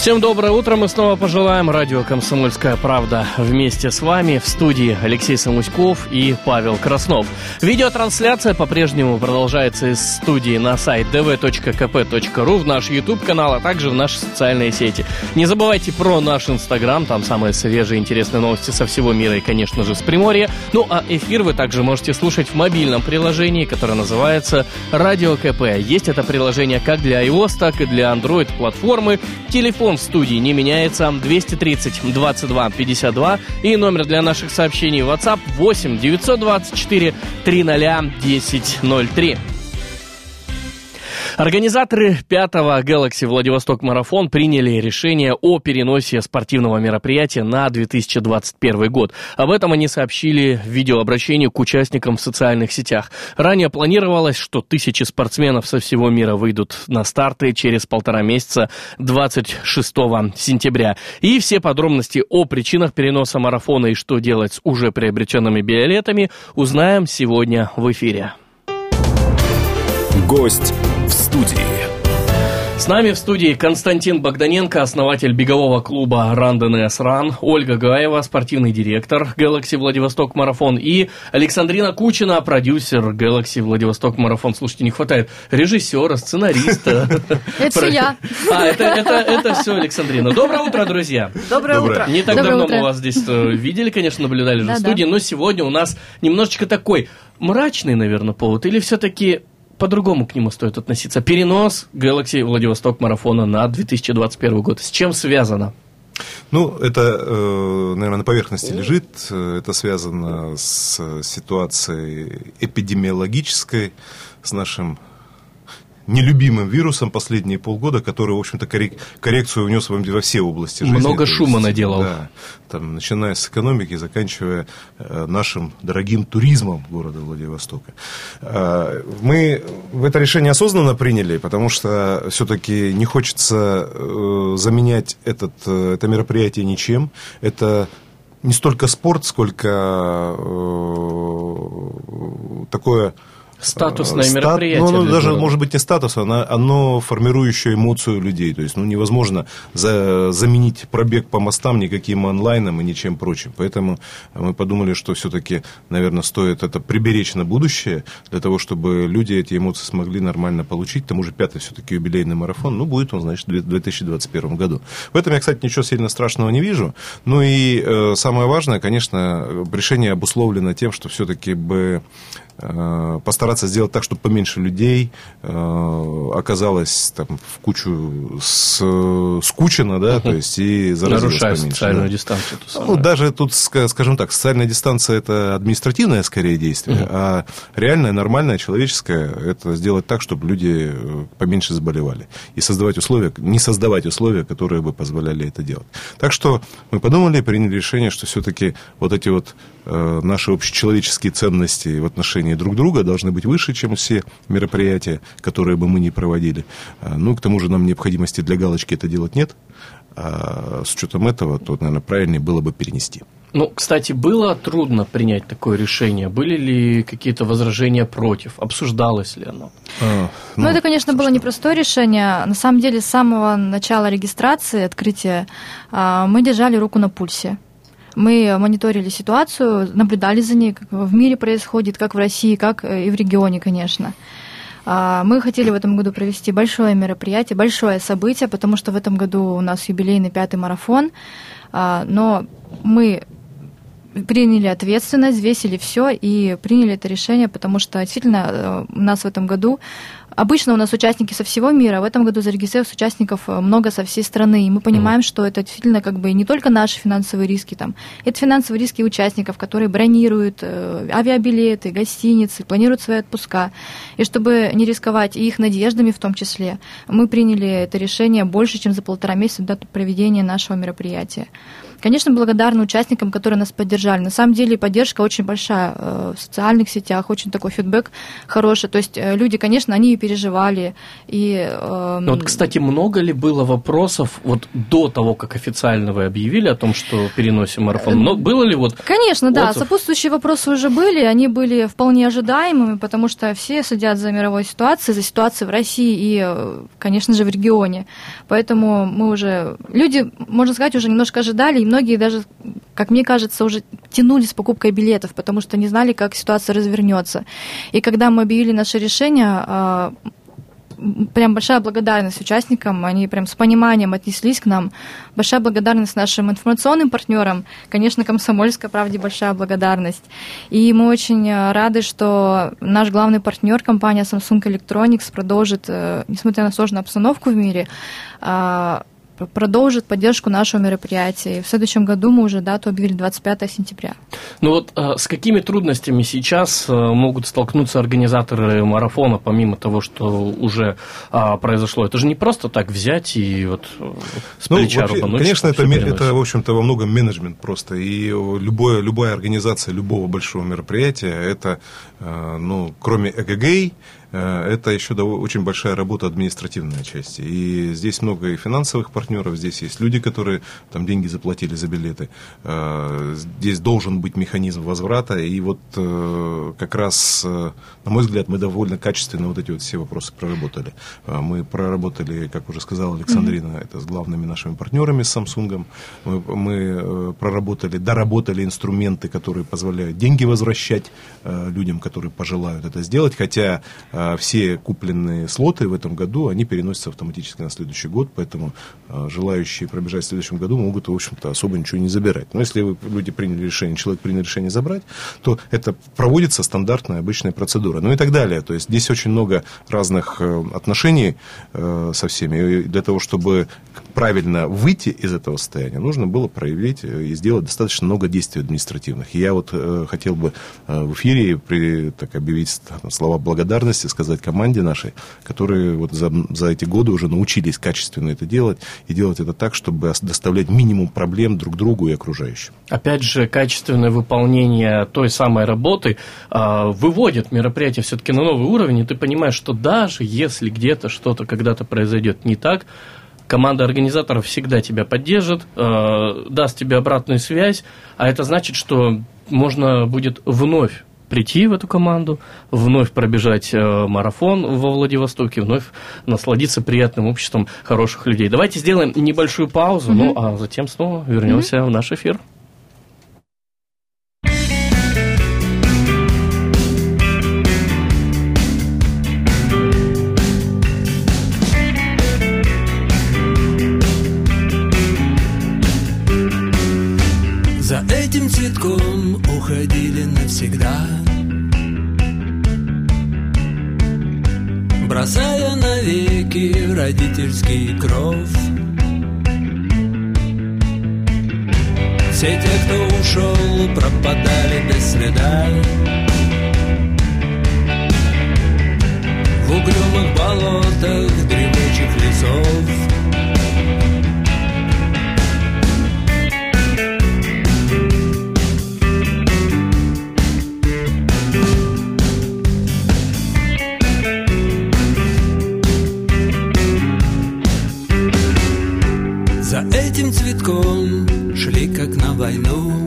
Всем доброе утро, мы снова пожелаем. Радио «Комсомольская правда» вместе с вами в студии Алексей Самуськов и Павел Краснов. Видеотрансляция по-прежнему продолжается из студии на сайт dv.kp.ru, в наш YouTube-канал, а также в наши социальные сети. Не забывайте про наш Инстаграм, там самые свежие интересные новости со всего мира и, конечно же, с Приморья. Ну а эфир вы также можете слушать в мобильном приложении, которое называется «Радио КП». Есть это приложение как для iOS, так и для Android-платформы. Телефон Телефон в студии не меняется 230 22 52 и номер для наших сообщений WhatsApp 8 924 300 1003. Организаторы пятого Galaxy Владивосток Марафон приняли решение о переносе спортивного мероприятия на 2021 год. Об этом они сообщили в видеообращении к участникам в социальных сетях. Ранее планировалось, что тысячи спортсменов со всего мира выйдут на старты через полтора месяца 26 сентября. И все подробности о причинах переноса марафона и что делать с уже приобретенными билетами узнаем сегодня в эфире. Гость в студии. С нами в студии Константин Богданенко, основатель бегового клуба Ранденес Ран, Ольга Гаева, спортивный директор Galaxy Владивосток Марафон и Александрина Кучина, продюсер Galaxy Владивосток Марафон. Слушайте, не хватает режиссера, сценариста. Это все я. А, это, это, это все Александрина. Доброе утро, друзья. Доброе утро. Не так давно мы вас здесь э, видели, конечно, наблюдали же в студии, но сегодня у нас немножечко такой мрачный, наверное, повод, или все-таки по-другому к нему стоит относиться. Перенос Galaxy Владивосток марафона на 2021 год. С чем связано? Ну, это, э, наверное, на поверхности лежит. Это связано с ситуацией эпидемиологической, с нашим нелюбимым вирусом последние полгода, который, в общем-то, коррекцию внес во все области жизни. Много шума есть, наделал. Да, там, начиная с экономики, заканчивая э, нашим дорогим туризмом города Владивостока. Э, мы это решение осознанно приняли, потому что все-таки не хочется э, заменять этот, э, это мероприятие ничем. Это не столько спорт, сколько э, такое Статусное Стат... мероприятие. Ну, ну даже, может быть, не статус, оно, оно формирующее эмоцию людей. То есть, ну, невозможно за, заменить пробег по мостам никаким онлайном и ничем прочим. Поэтому мы подумали, что все-таки, наверное, стоит это приберечь на будущее, для того, чтобы люди эти эмоции смогли нормально получить. К тому же, пятый все-таки юбилейный марафон, ну, будет он, значит, в 2021 году. В этом я, кстати, ничего сильно страшного не вижу. Ну и э, самое важное, конечно, решение обусловлено тем, что все-таки бы Э, постараться сделать так, чтобы поменьше людей э, оказалось там в кучу с, скучено, да, то есть и заразилось Нарушая поменьше. социальную да. дистанцию. Ну, даже тут, скажем так, социальная дистанция это административное скорее действие, uh-huh. а реальное, нормальное, человеческое это сделать так, чтобы люди э, поменьше заболевали и создавать условия, не создавать условия, которые бы позволяли это делать. Так что мы подумали, приняли решение, что все-таки вот эти вот э, наши общечеловеческие ценности в отношении друг друга должны быть выше, чем все мероприятия, которые бы мы не проводили. А, ну, к тому же нам необходимости для галочки это делать нет. А с учетом этого, то, наверное, правильнее было бы перенести. Ну, кстати, было трудно принять такое решение? Были ли какие-то возражения против? Обсуждалось ли оно? А, ну, ну, это, конечно, было непростое решение. На самом деле, с самого начала регистрации, открытия, а, мы держали руку на пульсе. Мы мониторили ситуацию, наблюдали за ней, как в мире происходит, как в России, как э, и в регионе, конечно. А, мы хотели в этом году провести большое мероприятие, большое событие, потому что в этом году у нас юбилейный пятый марафон, а, но мы приняли ответственность, взвесили все и приняли это решение, потому что действительно э, у нас в этом году Обычно у нас участники со всего мира, в этом году зарегистрировалось участников э, много со всей страны, и мы понимаем, mm. что это действительно как бы не только наши финансовые риски, там, это финансовые риски участников, которые бронируют э, авиабилеты, гостиницы, планируют свои отпуска. И чтобы не рисковать их надеждами в том числе, мы приняли это решение больше, чем за полтора месяца до проведения нашего мероприятия. Конечно, благодарны участникам, которые нас поддержали. На самом деле поддержка очень большая э, в социальных сетях, очень такой фидбэк хороший. То есть э, люди, конечно, они и переживали. И, э, вот, кстати, много ли было вопросов вот до того, как официально вы объявили о том, что переносим марафон? Но было ли вот Конечно, да. Сопутствующие вопросы уже были. Они были вполне ожидаемыми, потому что все следят за мировой ситуацией, за ситуацией в России и, э, конечно же, в регионе. Поэтому мы уже... Люди, можно сказать, уже немножко ожидали, многие даже, как мне кажется, уже тянули с покупкой билетов, потому что не знали, как ситуация развернется. И когда мы объявили наше решение, а, прям большая благодарность участникам, они прям с пониманием отнеслись к нам. Большая благодарность нашим информационным партнерам, конечно, Комсомольской правде большая благодарность. И мы очень э, рады, что наш главный партнер, компания Samsung Electronics, продолжит, э, несмотря на сложную обстановку в мире, а, продолжит поддержку нашего мероприятия. И в следующем году мы уже дату объявили 25 сентября. Ну вот э, с какими трудностями сейчас э, могут столкнуться организаторы марафона, помимо того, что уже а, произошло? Это же не просто так взять и вот э, с ну, плеча вообще, рубануть. Конечно, это, это, в общем-то, во многом менеджмент просто. И любое, любая организация любого большого мероприятия, это, ну, кроме ЭГГ, Э, это еще очень большая работа административная часть. И здесь много и финансовых партнеров, здесь есть люди, которые там деньги заплатили за билеты. Э, здесь должен быть механизм возврата. И вот э, как раз, на мой взгляд, мы довольно качественно вот эти вот все вопросы проработали. Мы проработали, как уже сказала Александрина, mm-hmm. это с главными нашими партнерами, с Samsung. Мы, мы проработали, доработали инструменты, которые позволяют деньги возвращать людям, которые пожелают это сделать. Хотя все купленные слоты в этом году, они переносятся автоматически на следующий год, поэтому а, желающие пробежать в следующем году могут, в общем-то, особо ничего не забирать. Но если люди приняли решение, человек принял решение забрать, то это проводится стандартная обычная процедура. Ну и так далее. То есть здесь очень много разных э, отношений э, со всеми. И для того, чтобы правильно выйти из этого состояния, нужно было проявить э, и сделать достаточно много действий административных. И я вот хотел бы в эфире при, так, объявить слова благодарности сказать, команде нашей, которые вот за, за эти годы уже научились качественно это делать и делать это так, чтобы доставлять минимум проблем друг другу и окружающим. Опять же, качественное выполнение той самой работы э, выводит мероприятие все-таки на новый уровень, и ты понимаешь, что даже если где-то что-то когда-то произойдет не так, команда организаторов всегда тебя поддержит, э, даст тебе обратную связь, а это значит, что можно будет вновь прийти в эту команду, вновь пробежать э, марафон во Владивостоке, вновь насладиться приятным обществом хороших людей. Давайте сделаем небольшую паузу, mm-hmm. ну а затем снова вернемся mm-hmm. в наш эфир. Цветком уходили навсегда. Бросая навеки родительский кров. Все те, кто ушел, пропадали без следа. В угрюмых болотах дремучих лесов как на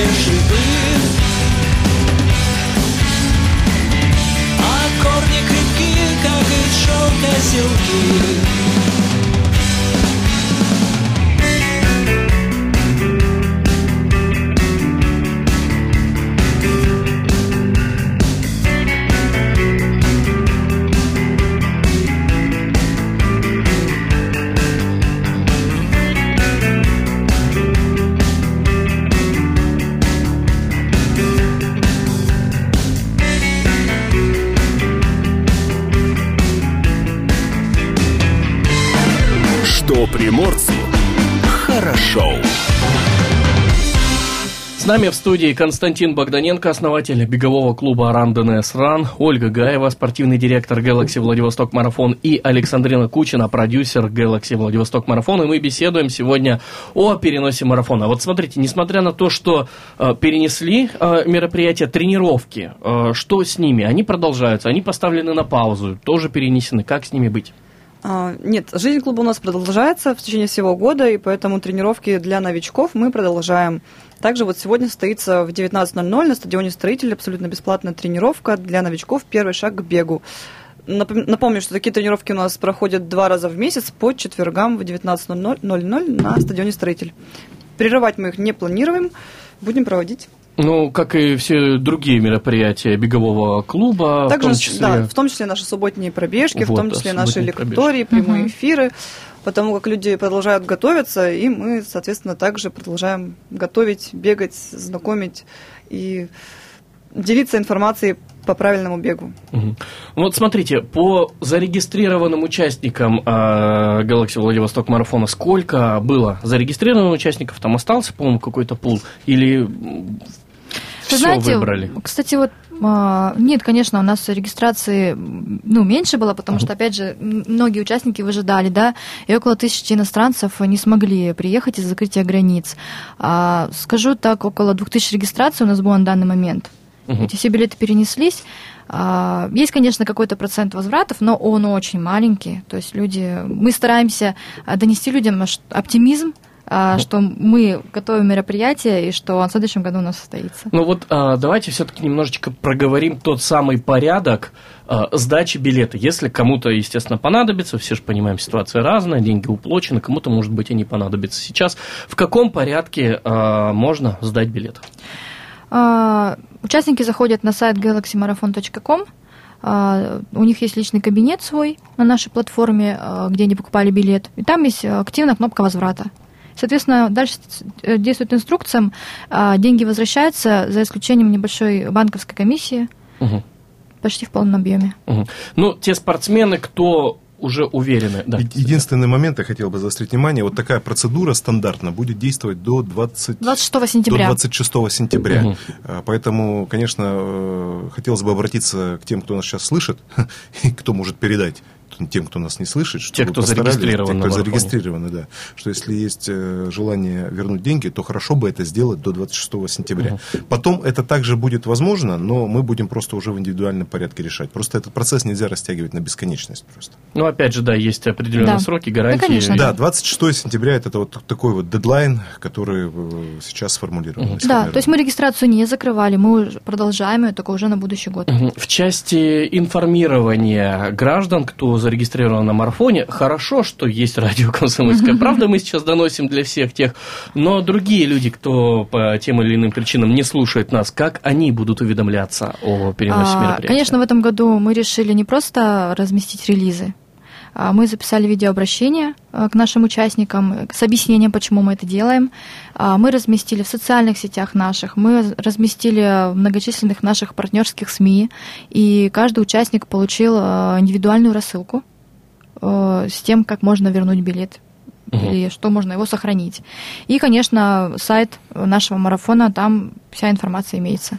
стебле шипы А корни крепки, как из шелка селки нами в студии Константин Богданенко, основатель бегового клуба Run DNS Run, Ольга Гаева, спортивный директор Galaxy Владивосток Марафон и Александрина Кучина, продюсер Galaxy Владивосток Марафон. И мы беседуем сегодня о переносе марафона. Вот смотрите, несмотря на то, что э, перенесли э, мероприятия, тренировки, э, что с ними? Они продолжаются, они поставлены на паузу, тоже перенесены. Как с ними быть? А, Нет, жизнь клуба у нас продолжается в течение всего года, и поэтому тренировки для новичков мы продолжаем. Также вот сегодня состоится в 19.00 на стадионе «Строитель» абсолютно бесплатная тренировка для новичков «Первый шаг к бегу». Напом- Напомню, что такие тренировки у нас проходят два раза в месяц по четвергам в 19.00 на стадионе «Строитель». Прерывать мы их не планируем, будем проводить. Ну, как и все другие мероприятия бегового клуба, Также, в том числе... да, в том числе наши субботние пробежки, в Вот, том да, числе наши лектории, прямые Мгм. эфиры, потому как люди продолжают готовиться, и мы, соответственно, также продолжаем готовить, бегать, знакомить и делиться информацией по правильному бегу. Мгм. Вот смотрите, по зарегистрированным участникам э, Galaxy Владивосток марафона сколько было зарегистрированных участников? Там остался, по-моему, какой-то пул? Или Вы знаете, выбрали? кстати, вот а, нет, конечно, у нас регистрации ну, меньше было, потому что, опять же, многие участники выжидали, да, и около тысячи иностранцев не смогли приехать из-за закрытия границ. А, скажу так, около двух тысяч регистраций у нас было на данный момент. Эти все билеты перенеслись. А, Есть, конечно, какой-то процент возвратов, но он очень маленький. То есть люди, мы стараемся донести людям оптимизм, что мы готовим мероприятие и что в следующем году у нас состоится. Ну вот а, давайте все-таки немножечко проговорим тот самый порядок а, сдачи билета. Если кому-то, естественно, понадобится, все же понимаем, ситуация разная, деньги уплочены, кому-то, может быть, и не понадобится сейчас. В каком порядке а, можно сдать билет? А, Участники заходят на сайт galaxymarathon.com. А, У них есть личный кабинет свой на нашей платформе, а, где они покупали билет. И там есть а, активная кнопка возврата. Соответственно, дальше э, действует инструкциям. а, Деньги возвращаются за исключением небольшой банковской комиссии Мгм, почти в полном объеме. мгм. Ну, те спортсмены, кто уже уверены. Да. Единственный момент, я хотел бы заострить внимание, вот такая процедура стандартно будет действовать до 20... 26 сентября. До 26 сентября. А, Поэтому, конечно, э, хотелось бы обратиться к тем, кто нас сейчас слышит, и кто может передать тем, кто нас не слышит, чтобы Те, кто зарегистрирован те, кто зарегистрированы, да, что если есть э, желание вернуть деньги, то хорошо бы это сделать до 26 сентября. Потом это также будет возможно, но мы будем просто уже в индивидуальном порядке решать. Просто этот процесс нельзя растягивать на бесконечность просто. Ну, опять же, да, есть определенные Да. сроки, Да, гарантии. конечно, Да, 26 сентября это вот такой вот дедлайн, который э, сейчас сформулирован. Да, то есть мы регистрацию не закрывали, мы продолжаем ее, только уже на будущий год. Мгм. В части информирования граждан, кто зарегистрирован на марафоне, хорошо, что есть радио «Комсомольская правда», мы сейчас доносим для всех тех, но другие люди, кто по тем или иным причинам не слушает нас, как они будут уведомляться о переносе А, мероприятия? Конечно, в этом году мы решили не просто разместить релизы, Мы записали видеообращение э, к нашим участникам э, с объяснением, почему мы это делаем. А, Мы разместили в социальных сетях наших, мы разместили в многочисленных наших партнерских СМИ, и каждый участник получил э, индивидуальную рассылку с тем, как можно вернуть билет или что можно его сохранить. И, конечно, сайт нашего марафона, там вся информация имеется.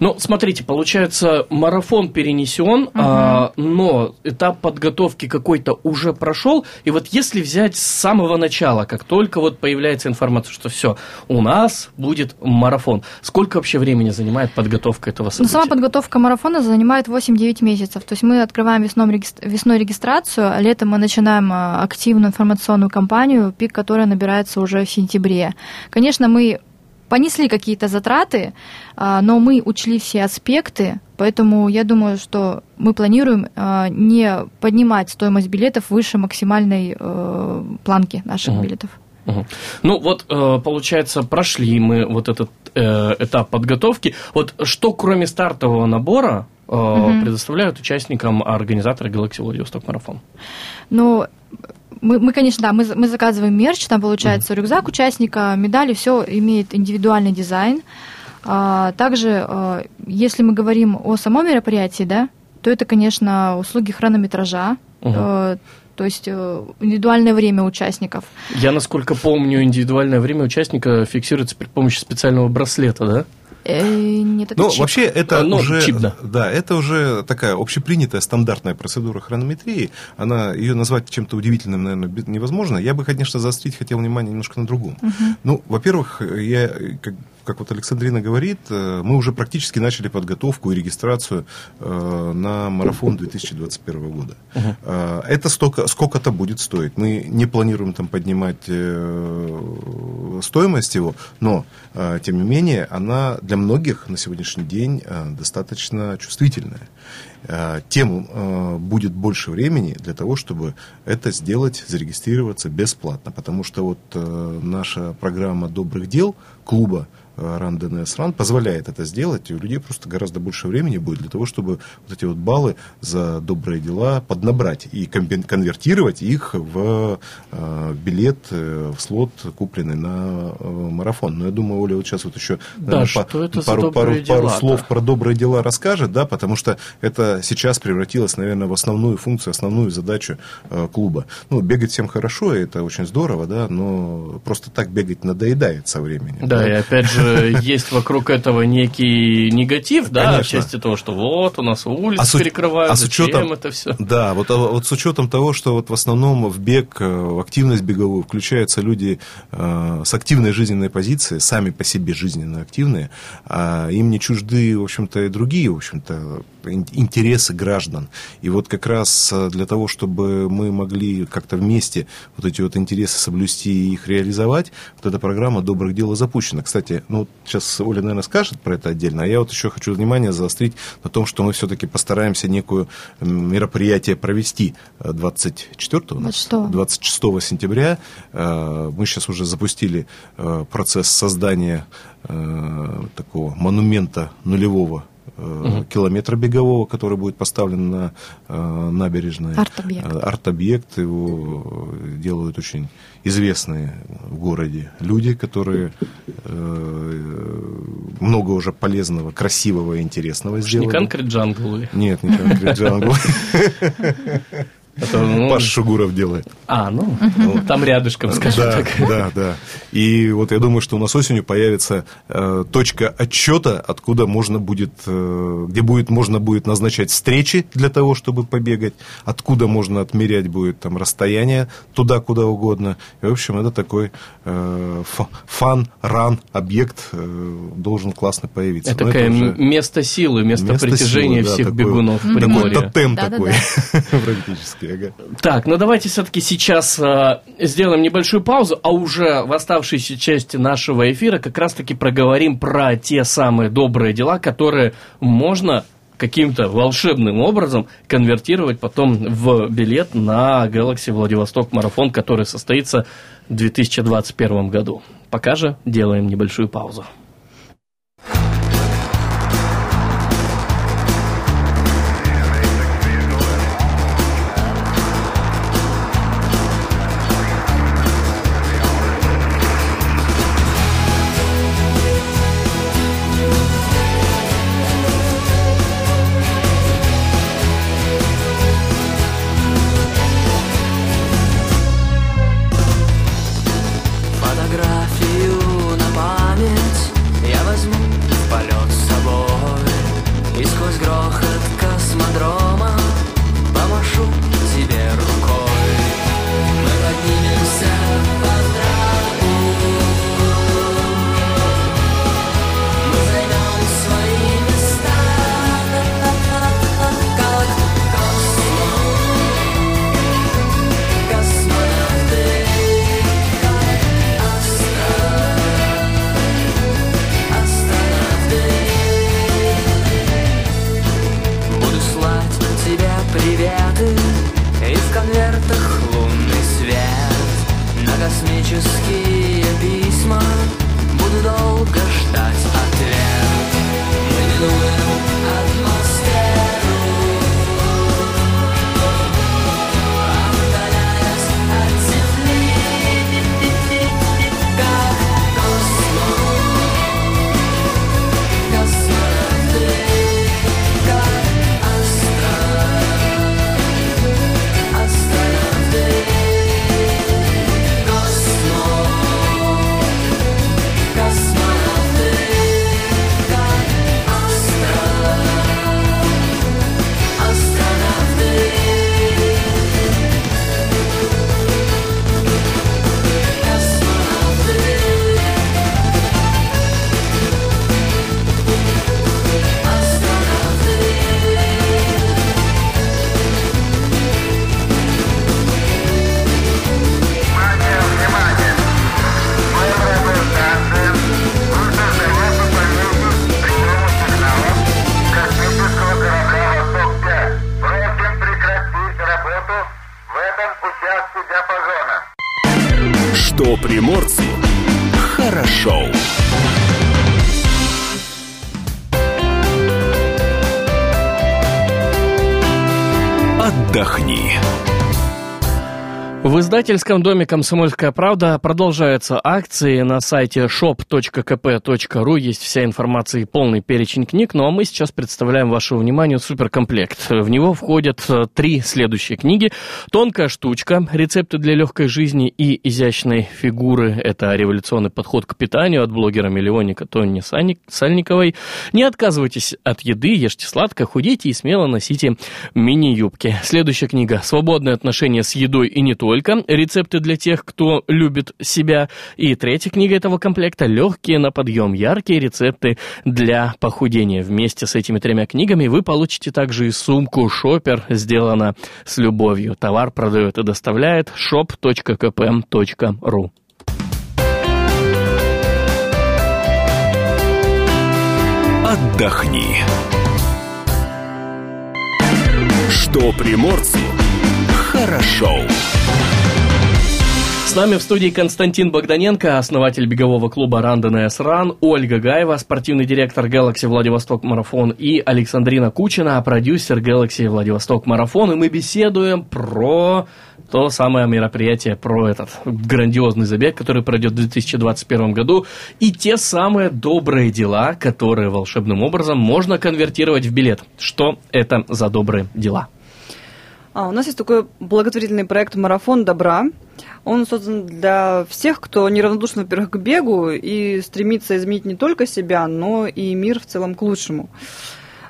Ну, смотрите, получается, марафон перенесен, а, но этап подготовки какой-то уже прошел. И вот если взять с самого начала, как только вот появляется информация, что все, у нас будет марафон, сколько вообще времени занимает подготовка этого события? сама подготовка марафона занимает 8-9 месяцев. То есть мы открываем весном, регистр- весной регистрацию, а летом мы начинаем а, активную информационную кампанию, пик которой набирается уже в сентябре. Конечно, мы понесли какие-то затраты, а, но мы учли все аспекты, поэтому я думаю, что мы планируем а, не поднимать стоимость билетов выше максимальной э, планки наших Мгм. билетов. Мгм. Ну вот, э, получается, прошли мы вот этот э, этап подготовки. Вот что кроме стартового набора Мгм. предоставляют участникам организаторы Galaxy Владивосток Марафон? Ну, мы, мы, конечно, да, мы, мы заказываем мерч, там получается рюкзак участника, медали, все имеет индивидуальный дизайн. А, также, а, если мы говорим о самом мероприятии, да, то это, конечно, услуги хронометража, э, то есть э, индивидуальное время участников. Я, насколько помню, индивидуальное время участника фиксируется при помощи специального браслета, да? Э, нет, это Ну, чип. вообще, это А, ну, уже, чип, да. это уже такая общепринятая стандартная процедура хронометрии. Она, ее назвать чем-то удивительным, наверное, невозможно. Я бы, конечно, заострить хотел внимание немножко на другом. Ну, во-первых, я, как, как вот Александрина говорит, э, мы уже практически начали подготовку и регистрацию э, на марафон 2021 года. Э, Это столько, сколько-то будет стоить. Мы не планируем там поднимать стоимость его, но, тем не менее, она для многих на сегодняшний день достаточно чувствительная. Тем э, будет больше времени для того, чтобы это сделать, зарегистрироваться бесплатно. Потому что вот э, наша программа добрых дел клуба РАН ДНС РАН позволяет это сделать, и у людей просто гораздо больше времени будет для того, чтобы вот эти вот баллы за добрые дела поднабрать и конвертировать их в э, билет, э, в слот, купленный на э, марафон. Но я думаю, Оля вот сейчас вот еще Да, наверное, за пару, пару, добрые пару слов про добрые дела расскажет, да, потому что это сейчас превратилось, наверное, в основную функцию, основную задачу клуба. Ну, бегать всем хорошо, и это очень здорово, да, но просто так бегать надоедает со временем. Да, и опять же, есть вокруг этого некий негатив, да, в части того, что вот у нас улицы А перекрывают, а с учетом- это все? Да, вот, а вот с учетом того, что вот в основном в бег, э, в активность беговую включаются люди э, с активной жизненной позицией, сами по себе жизненно активные, а им не чужды, в общем-то, и другие, в общем-то, интересы граждан. И вот как раз э, для того, чтобы мы могли как-то вместе вот эти вот интересы соблюсти и их реализовать, вот эта программа добрых дел запущена. Кстати, ну сейчас Оля, наверное, скажет про это отдельно, а я вот еще хочу внимание заострить на том, что мы все-таки постараемся некую м, мероприятие провести э, 24 у нас, 26. 26 сентября. Э, Мы сейчас уже запустили э, процесс создания такого монумента нулевого э, километра бегового, который будет поставлен на э, набережной. Арт-объект. Э, Арт-объект. Его делают очень известные в городе люди, которые э, много уже полезного, красивого и интересного Не сделали. конкрет джангл или? Нет, не конкрет джангл. Это, ну, Паш Шугуров делает. А, ну, там рядышком, скажем Да, так. да, да. И вот я думаю, что у нас осенью появится э, точка отчета, откуда можно будет, э, где будет можно будет назначать встречи для того, чтобы побегать, откуда можно отмерять будет там расстояние туда, куда угодно. И, в общем, это такой э, ф- фан, ран, объект э, должен классно появиться. Это Но такое уже м- место силы, место, место притяжения силы, да, всех такой- бегунов в Такой Приморье. тотем Да-да-да. такой, практически. Ага. Так, ну давайте все-таки сейчас э, сделаем небольшую паузу, а уже в оставшейся части нашего эфира как раз-таки проговорим про те самые добрые дела, которые можно каким-то волшебным образом конвертировать потом в билет на Galaxy Владивосток марафон, который состоится в 2021 году. Пока же делаем небольшую паузу. Издательском доме «Комсомольская правда» продолжаются акции. На сайте shop.kp.ru есть вся информация и полный перечень книг. Ну а мы сейчас представляем вашему вниманию суперкомплект. В него входят э, три следующие книги. «Тонкая штучка. Рецепты для легкой жизни и изящной фигуры». Это революционный подход к питанию от блогера-миллионника Тони Сальниковой. Не отказывайтесь от еды, ешьте сладко, худейте и смело носите мини-юбки. Следующая книга «Свободное отношение с едой и не только» только рецепты для тех, кто любит себя. И третья книга этого комплекта «Легкие на подъем. Яркие рецепты для похудения». Вместе с этими тремя книгами вы получите также и сумку «Шопер», сделана с любовью. Товар продает и доставляет shop.kp.ru. Отдохни. Что приморцу хорошо. С нами в студии Константин Богданенко, основатель бегового клуба Рандон Ран, Ольга Гаева, спортивный директор Galaxy Владивосток Марафон и Александрина Кучина, продюсер Galaxy Владивосток Марафон. И мы беседуем про то самое мероприятие, про этот грандиозный забег, который пройдет в 2021 году, и те самые добрые дела, которые волшебным образом можно конвертировать в билет. Что это за добрые дела? А, у нас есть такой благотворительный проект «Марафон добра». Он создан для всех, кто неравнодушен, во-первых, к бегу и стремится изменить не только себя, но и мир в целом к лучшему.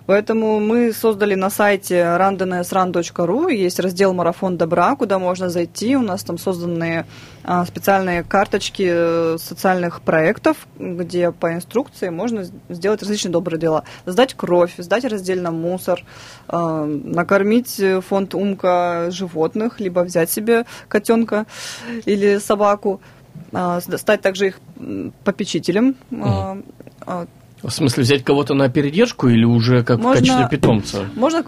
Поэтому мы создали на сайте randonesrun.ru, есть раздел «Марафон добра», куда можно зайти. У нас там созданы а, специальные карточки э, социальных проектов, где по инструкции можно сделать различные добрые дела. Сдать кровь, сдать раздельно мусор, а, накормить фонд «Умка» животных, либо взять себе котенка или собаку, а, стать также их попечителем. Mm. В смысле, взять кого-то на передержку или уже как можно, в качестве питомца? Можно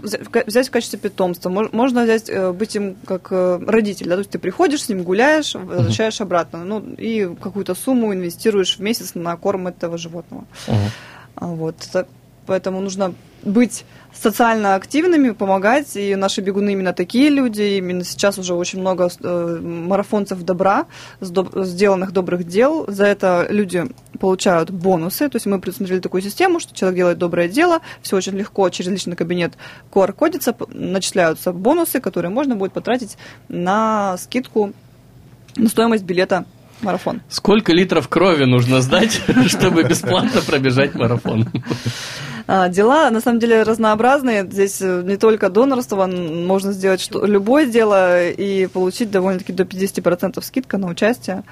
взять в качестве питомца. Можно взять, э, быть им как э, родитель. Да? То есть ты приходишь с ним, гуляешь, возвращаешь uh-huh. обратно. Ну, и какую-то сумму инвестируешь в месяц на корм этого животного. Uh-huh. Вот. Поэтому нужно быть социально активными, помогать. И наши бегуны именно такие люди. Именно сейчас уже очень много э, марафонцев добра, сделанных добрых дел. За это люди получают бонусы. То есть мы предусмотрели такую систему, что человек делает доброе дело, все очень легко через личный кабинет QR-кодится, начисляются бонусы, которые можно будет потратить на скидку на стоимость билета марафон. Сколько литров крови нужно сдать, чтобы бесплатно пробежать марафон? А, дела, на самом деле, разнообразные. Здесь э, не только донорство, можно сделать что, любое дело и получить довольно-таки до 50% скидка на участие.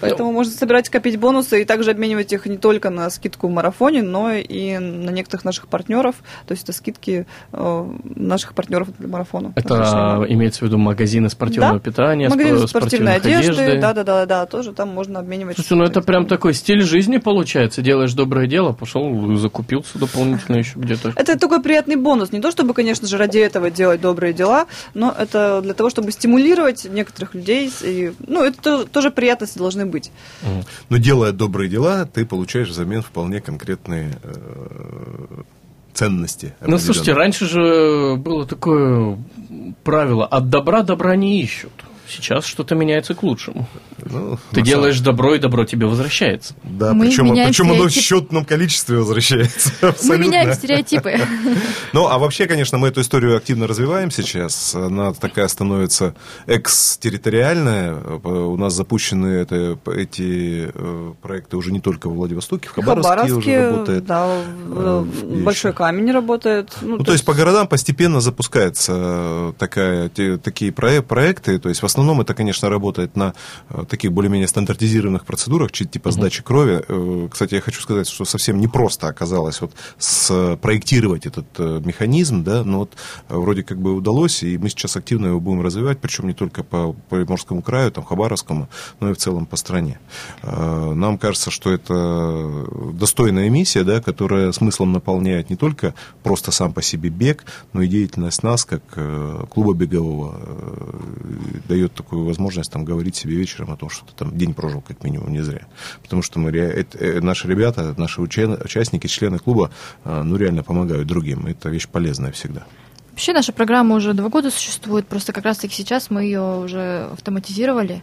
Поэтому можно собирать, копить бонусы и также обменивать их не только на скидку в марафоне, но и на некоторых наших партнеров. То есть это скидки э, наших партнеров для марафона. Это имеется в виду магазины спортивного да? питания, магазины спортивной одежды. Да, да, да, да, тоже там можно обменивать. Слушай, ну это прям такой стиль жизни получается. Делаешь доброе дело, пошел, закупился дополнительно еще где-то. Это такой приятный бонус. Не то, чтобы, конечно же, ради этого делать добрые дела, но это для того, чтобы стимулировать некоторых людей. И, ну, это тоже приятности должны быть. Но делая добрые дела, ты получаешь взамен вполне конкретные э, ценности. Ну, слушайте, раньше же было такое правило, от добра добра не ищут. Сейчас что-то меняется к лучшему. Ну, Ты делаешь самом... добро, и добро тебе возвращается. Да, Мы причем, причем оно в счетном количестве возвращается. Мы меняем стереотипы. Ну, а вообще, конечно, мы эту историю активно развиваем сейчас. Она такая становится экстерриториальная. У нас запущены это, эти э, проекты уже не только в Владивостоке, в Хабаровске, Хабаровске уже работает. Да, в э, Большой Камень работает. Ну, ну то, есть по городам постепенно запускаются такая, те, такие проекты. То есть в основном это, конечно, работает на э, таких таких более-менее стандартизированных процедурах, типа сдачи крови. Э, кстати, я хочу сказать, что совсем непросто оказалось вот спроектировать этот э, механизм, да, но вот вроде как бы удалось, и мы сейчас активно его будем развивать, причем не только по Приморскому краю, там, Хабаровскому, но и в целом по стране. Нам кажется, что это достойная миссия, да, которая смыслом наполняет не только просто сам по себе бег, но и деятельность нас, как клуба бегового, дает такую возможность там говорить себе вечером о том, что ты там день прожил как минимум не зря. Потому что мы, это, э, наши ребята, наши участники, члены клуба, э, ну, реально помогают другим. Это вещь полезная всегда. Вообще наша программа уже два года существует, просто как раз-таки сейчас мы ее уже автоматизировали.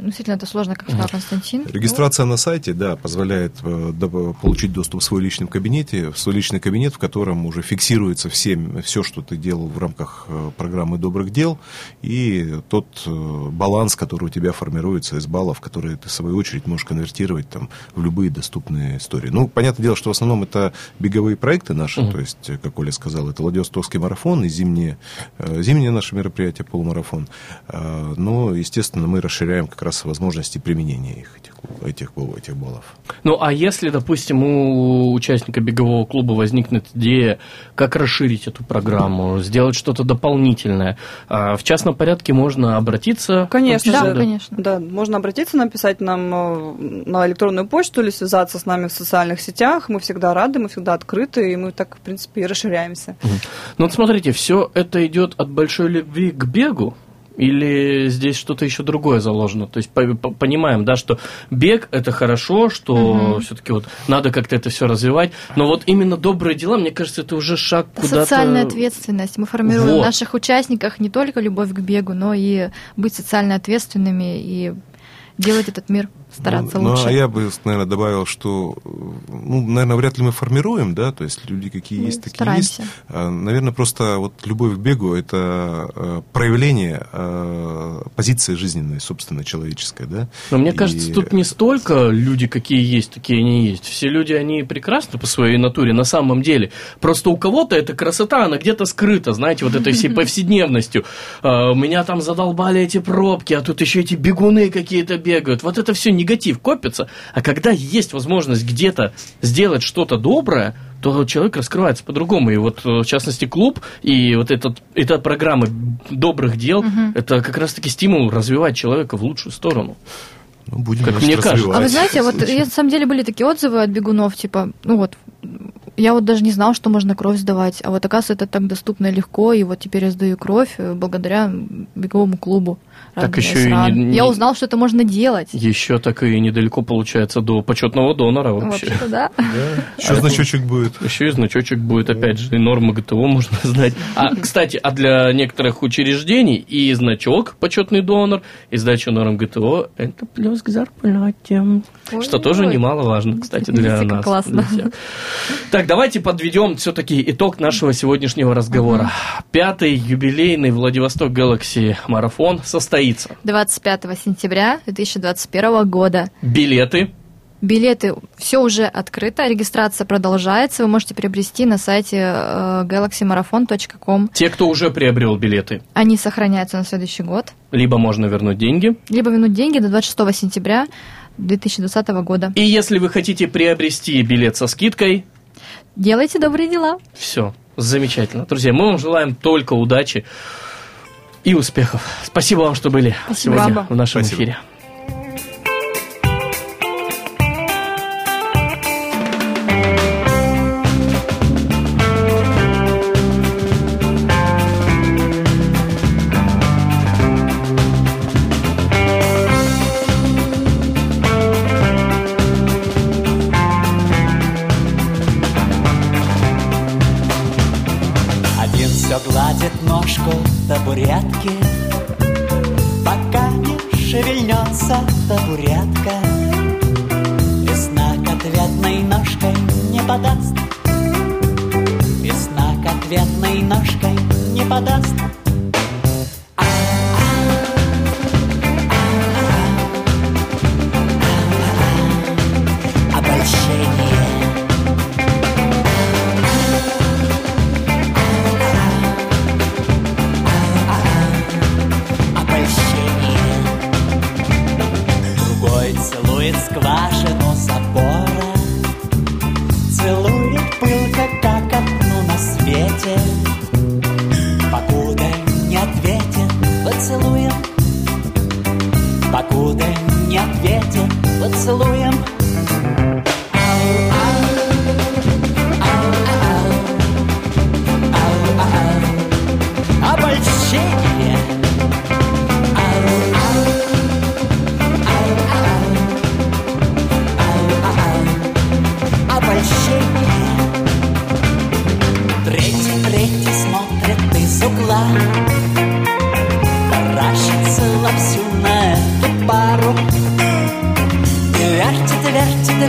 Ну, действительно, это сложно, как сказал Константин. Регистрация на сайте, да, позволяет э, получить доступ в свой личный кабинете, в свой личный кабинет, в котором уже фиксируется все, все, что ты делал в рамках э, программы добрых дел, и тот э, баланс, который у тебя формируется из баллов, которые ты, в свою очередь, можешь конвертировать там, в любые доступные истории. Ну, понятное дело, что в основном это беговые проекты наши, то есть, как Оля сказал, это Владивостокский марафон и зимнее, зимнее наше мероприятие, полумарафон. Но, естественно, мы расширяем как раз раз возможности применения их, этих, этих, этих баллов. Ну, а если, допустим, у участника бегового клуба возникнет идея, как расширить эту программу, сделать что-то дополнительное, а в частном порядке можно обратиться? Конечно, да, конечно. Да, можно обратиться, написать нам э, на электронную почту или связаться с нами в социальных сетях. Мы всегда рады, мы всегда открыты, и мы так, в принципе, и расширяемся. Ну, вот смотрите, все это идет от большой любви к бегу, или здесь что-то еще другое заложено? То есть понимаем, да, что бег это хорошо, что угу. все-таки вот надо как-то это все развивать, но вот именно добрые дела, мне кажется, это уже шаг куда-то. Социальная ответственность. Мы формируем вот. в наших участниках не только любовь к бегу, но и быть социально ответственными и делать этот мир стараться ну, лучше. Ну, а я бы, наверное, добавил, что, ну, наверное, вряд ли мы формируем, да, то есть люди какие мы есть, такие стараемся. есть. А, наверное, просто вот любовь к бегу – это а, проявление а, позиции жизненной, собственно, человеческой, да. Но мне И... кажется, тут не столько люди, какие есть, такие они есть. Все люди, они прекрасны по своей натуре на самом деле. Просто у кого-то эта красота, она где-то скрыта, знаете, вот этой всей повседневностью. Меня там задолбали эти пробки, а тут еще эти бегуны какие-то бегают. Вот это все негатив копится, а когда есть возможность где-то сделать что-то доброе, то человек раскрывается по-другому. И вот, э, в частности, клуб и вот этот, эта программа добрых дел, угу. это как раз-таки стимул развивать человека в лучшую сторону. Ну, будем как мне кажется. А вы знаете, вот я, на самом деле были такие отзывы от бегунов, типа, ну вот, я вот даже не знал, что можно кровь сдавать, а вот оказывается это так доступно и легко, и вот теперь я сдаю кровь э, благодаря беговому клубу. Так еще и не, Я узнал, что это можно делать. Еще так и недалеко получается до почетного донора вообще. вообще да. Еще значочек будет. Еще и значочек будет, опять же, и нормы ГТО можно знать. А, кстати, а для некоторых учреждений и значок почетный донор, и сдача норм ГТО – это плюс к зарплате. Что тоже немаловажно, кстати, для нас. Классно. Так, давайте подведем все-таки итог нашего сегодняшнего разговора. Пятый юбилейный Владивосток Galaxy марафон состоится состоится? 25 сентября 2021 года. Билеты? Билеты все уже открыто, регистрация продолжается. Вы можете приобрести на сайте э, galaxymarathon.com. Те, кто уже приобрел билеты? Они сохраняются на следующий год. Либо можно вернуть деньги? Либо вернуть деньги до 26 сентября 2020 года. И если вы хотите приобрести билет со скидкой? Делайте добрые дела. Все, замечательно. Друзья, мы вам желаем только удачи и успехов. Спасибо вам, что были Спасибо. сегодня в нашем Спасибо. эфире. Табуретке Пока не шевельнется табуретка Весна к ответной ножкой не подаст. Весна к ответной ножкой не подаст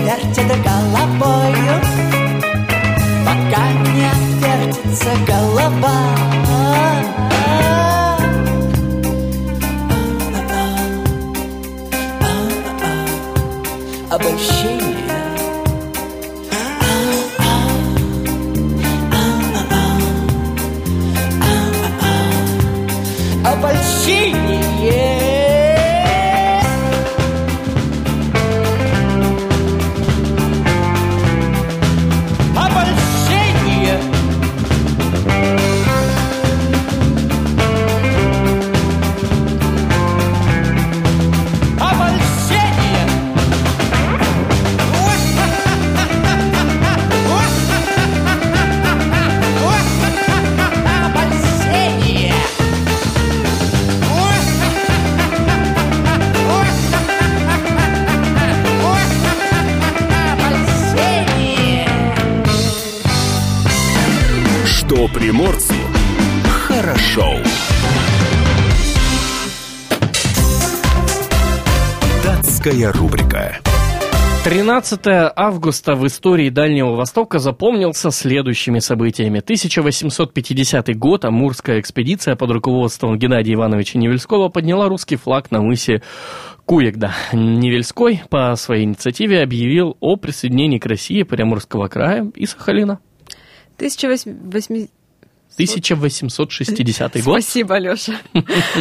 вертит, головою Пока не отвертится голова Обольщение обольщение. Датская рубрика. 13 августа в истории Дальнего Востока запомнился следующими событиями. 1850 год Амурская экспедиция под руководством Геннадия Ивановича Невельского подняла русский флаг на мысе Куегда. Невельской по своей инициативе объявил о присоединении к России Приморского края и Сахалина. 1800 1860 год. Спасибо, Алёша.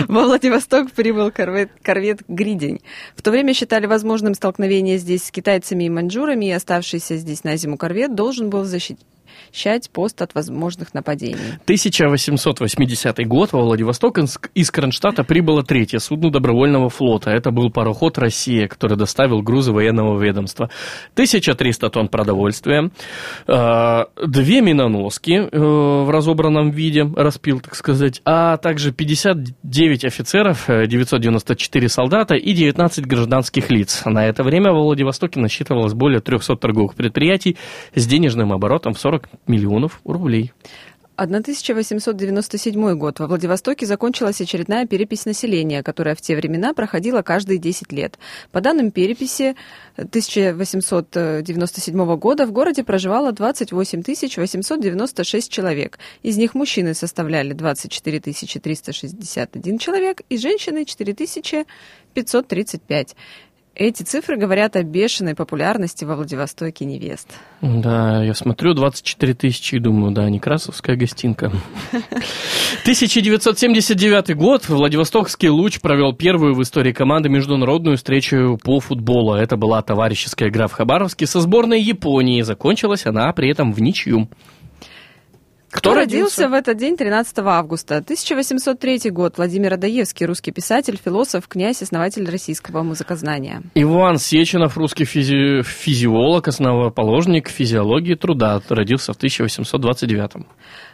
Во Владивосток прибыл корвет, корвет «Гридень». В то время считали возможным столкновение здесь с китайцами и маньчжурами, и оставшийся здесь на зиму корвет должен был защитить пост от возможных нападений. 1880 год во Владивосток из- Кронштадта прибыло третье судно добровольного флота. Это был пароход «Россия», который доставил грузы военного ведомства. 1300 тонн продовольствия, э, две миноноски э, в разобранном виде, распил, так сказать, а также 59 офицеров, э, 994 солдата и 19 гражданских лиц. На это время во Владивостоке насчитывалось более 300 торговых предприятий с денежным оборотом в 40 миллионов рублей. 1897 год. Во Владивостоке закончилась очередная перепись населения, которая в те времена проходила каждые 10 лет. По данным переписи 1897 года в городе проживало 28 896 человек. Из них мужчины составляли 24 361 человек и женщины 4 535. Эти цифры говорят о бешеной популярности во Владивостоке невест. Да, я смотрю, 24 тысячи и думаю, да, Некрасовская гостинка. 1979 год. Владивостокский «Луч» провел первую в истории команды международную встречу по футболу. Это была товарищеская игра в Хабаровске со сборной Японии. Закончилась она при этом в ничью. Кто родился в этот день, 13 августа? 1803 год. Владимир Адаевский, русский писатель, философ, князь, основатель российского музыкознания. Иван Сеченов, русский физи- физиолог, основоположник физиологии труда, родился в 1829.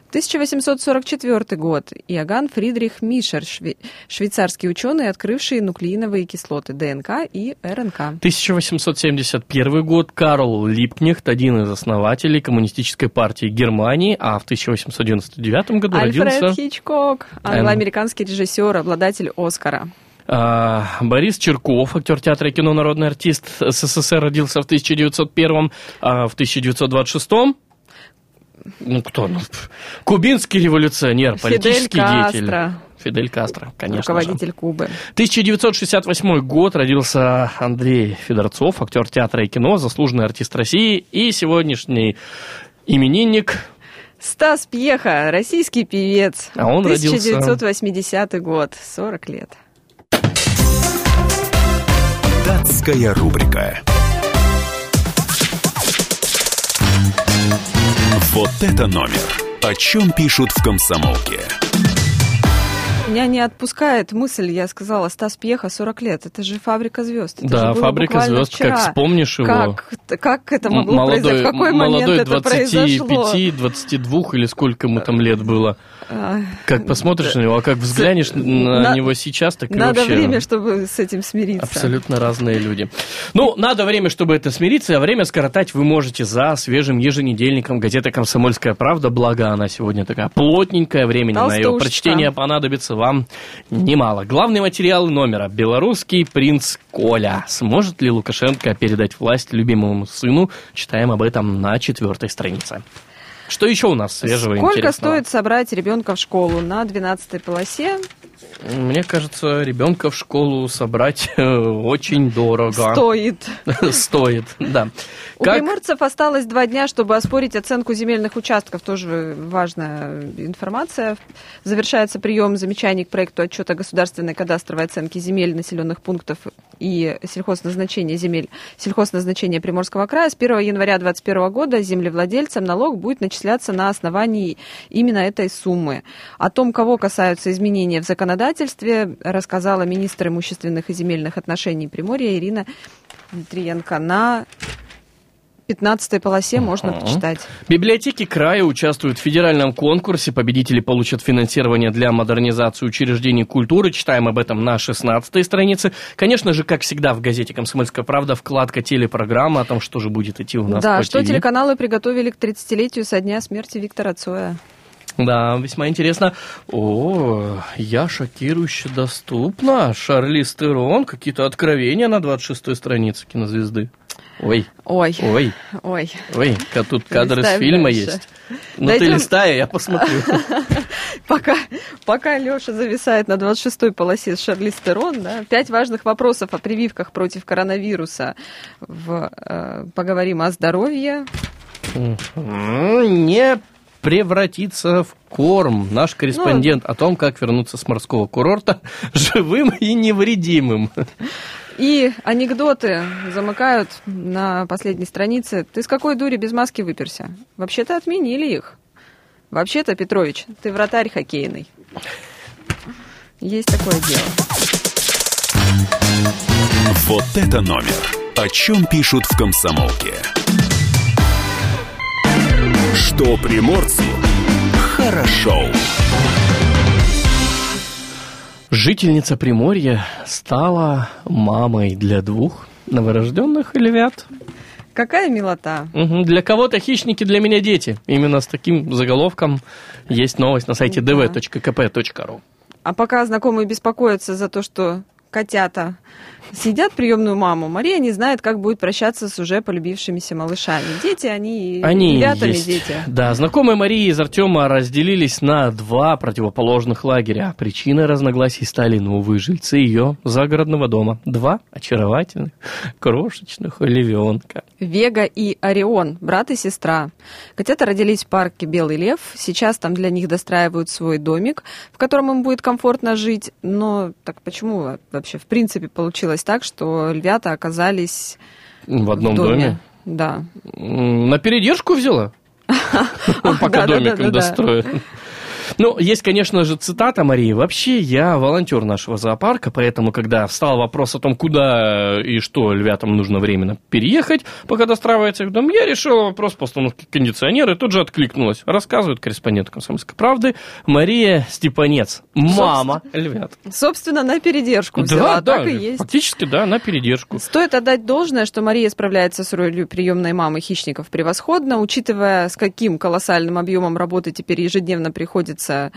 1844 год. Иоганн Фридрих Мишер, шве- швейцарский ученый, открывший нуклеиновые кислоты ДНК и РНК. 1871 год. Карл Липкнехт, один из основателей коммунистической партии Германии, а в 1899 году Альфред родился... Хичкок, англо-американский режиссер, обладатель Оскара. А, Борис Черков, актер театра и кино, народный артист СССР, родился в 1901, а в 1926 ну кто? Ну, кубинский революционер, политический Фидель деятель. Кастро, Фидель Кастро, конечно же. руководитель Кубы. 1968 год родился Андрей Федорцов, актер театра и кино, заслуженный артист России и сегодняшний именинник. Стас Пьеха, российский певец. А он родился- 1980 год, 40 лет. Датская рубрика. Вот это номер. О чем пишут в комсомолке. Меня не отпускает мысль, я сказала, Стас Пьеха 40 лет. Это же фабрика звезд. Это Да, фабрика звезд, вчера. как вспомнишь его. Как, как это могло М- произойти? В какой момент молодой это произошло? 25, 22 или сколько ему там лет было. Как посмотришь на него, а как взглянешь на На- него сейчас, так и Надо вообще... время, чтобы с этим смириться. Абсолютно разные люди. Ну, надо время, чтобы это смириться, а время скоротать вы можете за свежим еженедельником газеты «Комсомольская правда». Благо, она сегодня такая плотненькая, времени на ее прочтение понадобится вам немало. Главный материал номера «Белорусский принц Коля». Сможет ли Лукашенко передать власть любимому сыну? Читаем об этом на четвертой странице. Что еще у нас свежего Сколько интересного? стоит собрать ребенка в школу на 12 полосе? Мне кажется, ребенка в школу собрать э, очень дорого. Стоит. Стоит, да. У Как- приморцев осталось два дня, чтобы оспорить оценку земельных участков. Тоже важная информация. Завершается прием замечаний к проекту отчета государственной кадастровой оценки земель населенных пунктов и сельхозназначения земель сельхозназначения Приморского края. С 1 января 2021 года землевладельцам налог будет начисляться на основании именно этой суммы. О том, кого касаются изменения в законодательстве, рассказала министр имущественных и земельных отношений Приморья Ирина Дмитриенко на 15 полосе можно Ага. почитать. Библиотеки края участвуют в федеральном конкурсе. Победители получат финансирование для модернизации учреждений культуры. Читаем об этом на 16 странице. Конечно же, как всегда в газете «Комсомольская правда» вкладка телепрограмма о том, что же будет идти у нас да, по что ТВ. телеканалы приготовили к 30-летию со дня смерти Виктора Цоя. Да, весьма интересно. О, я шокирующе доступна. Шарли Стерон, какие-то откровения на 26 странице кинозвезды. Ой, Ой, ой, ой. ой, тут кадр из Листаем фильма дальше. есть. Ну Дайте ты нам- листай, я посмотрю. Пока, пока Леша зависает на 26-й полосе с Шарли Стерон, да, пять важных вопросов о прививках против коронавируса. В, э, поговорим о здоровье. Не превратиться в корм. Наш корреспондент о том, как вернуться с морского курорта живым и невредимым. И анекдоты замыкают на последней странице. Ты с какой дури без маски выперся? Вообще-то отменили их. Вообще-то, Петрович, ты вратарь хоккейный. Есть такое дело. Вот это номер. О чем пишут в комсомолке. Что приморцу хорошо. Жительница Приморья стала мамой для двух новорожденных львят. Какая милота. Для кого-то хищники, для меня дети. Именно с таким заголовком есть новость на сайте Да. dv.kp.ru. А пока знакомые беспокоятся за то, что котята съедят приемную маму, Мария не знает, как будет прощаться с уже полюбившимися малышами. Дети, они, Они ребятами есть. дети. Да, знакомые Марии из Артема разделились на два противоположных лагеря. Причиной разногласий стали новые жильцы ее загородного дома. Два очаровательных, крошечных львенка. Вега и Орион, брат и сестра. Котята родились в парке Белый Лев. Сейчас там для них достраивают свой домик, в котором им будет комфортно жить. Но так почему вообще в принципе получилось так, что львята оказались В одном в доме. доме? Да. На передержку взяла? Пока домик им достроят. Ну, есть, конечно же, цитата Марии. Вообще, я волонтер нашего зоопарка, поэтому, когда встал вопрос о том, куда и что львятам нужно временно переехать, пока достраивается их дом, я решил вопрос постановки кондиционера и тут же откликнулась. Рассказывает корреспондент «Комсомольской правды» Мария Степанец, мама львят. Собственно, на передержку взяла. Да, так да, и есть. фактически, да, на передержку. Стоит отдать должное, что Мария справляется с ролью приемной мамы хищников превосходно, учитывая, с каким колоссальным объемом работы теперь ежедневно приходится э,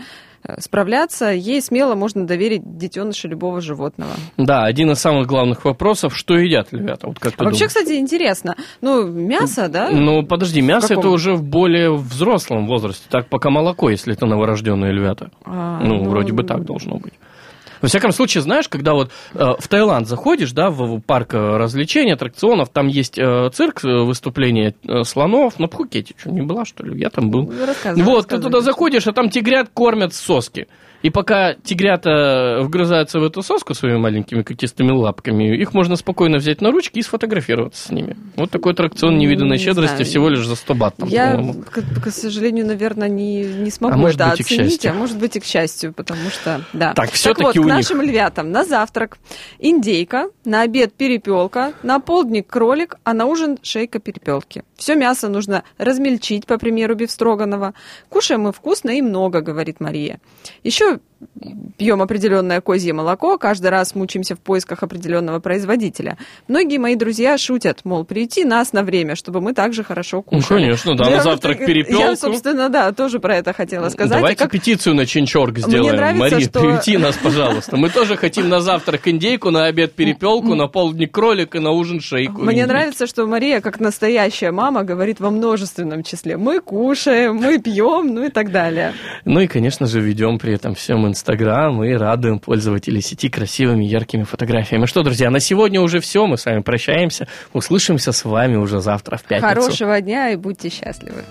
справляться, ей смело можно доверить детеныша любого животного. Да, один из самых главных вопросов, что едят львята, вот как А вообще, думаешь? кстати, интересно. Ну, мясо, да? Ну, подожди, мясо каком? это уже в более взрослом возрасте. Так пока молоко, если это новорожденные львята. А, ну, вроде бы так должно быть. Во всяком случае, знаешь, когда вот э, в Таиланд заходишь, да, в, парк э, развлечений, аттракционов, там есть э, цирк, э, выступление э, слонов. На Пхукете что, не была, что ли? Я там был. Ну, вот, ты туда заходишь, а там тигрят кормят соски. И пока тигрята вгрызаются в эту соску своими маленькими когтистыми лапками, их можно спокойно взять на ручки и сфотографироваться с ними. Вот такой аттракцион невиданной Не щедрости знаю. всего лишь за 100 бат. там, Я, по-моему. к, к сожалению, наверное, не, не смогу А может это быть, оценить, счастью. а может быть и к счастью, потому что, да. Так, всё-таки вот, у к них. нашим львятам на завтрак индейка, на обед перепелка, на полдник кролик, а на ужин шейка перепелки. Все мясо нужно размельчить, по примеру Бифстроганова. Кушаем мы вкусно и много, говорит Мария. Еще of пьем определенное козье молоко, каждый раз мучаемся в поисках определенного производителя. Многие мои друзья шутят, мол, прийти нас на время, чтобы мы также хорошо Ну, кушали. конечно, да, Я на завтрак так- перепелку. Я, собственно, да, тоже про это хотела сказать. Давайте как- петицию на Чинчорг сделаем. нравится, Мария, что- привети нас, пожалуйста. Мы тоже хотим на завтрак индейку, на обед перепелку, на полдник кролик и на ужин шейку. Мне нравится, что Мария, как настоящая мама, говорит во множественном числе. Мы кушаем, мы пьем, ну и так далее. Ну и, конечно же, ведем при этом всем Инстаграм и радуем пользователей сети красивыми, яркими фотографиями. Что, друзья, на сегодня уже все. Мы с вами прощаемся. Услышимся с вами уже завтра в пятницу. Хорошего дня и будьте счастливы.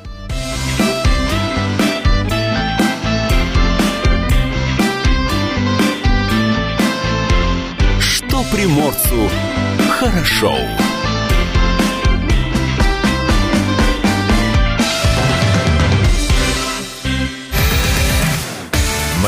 Что приморцу хорошо.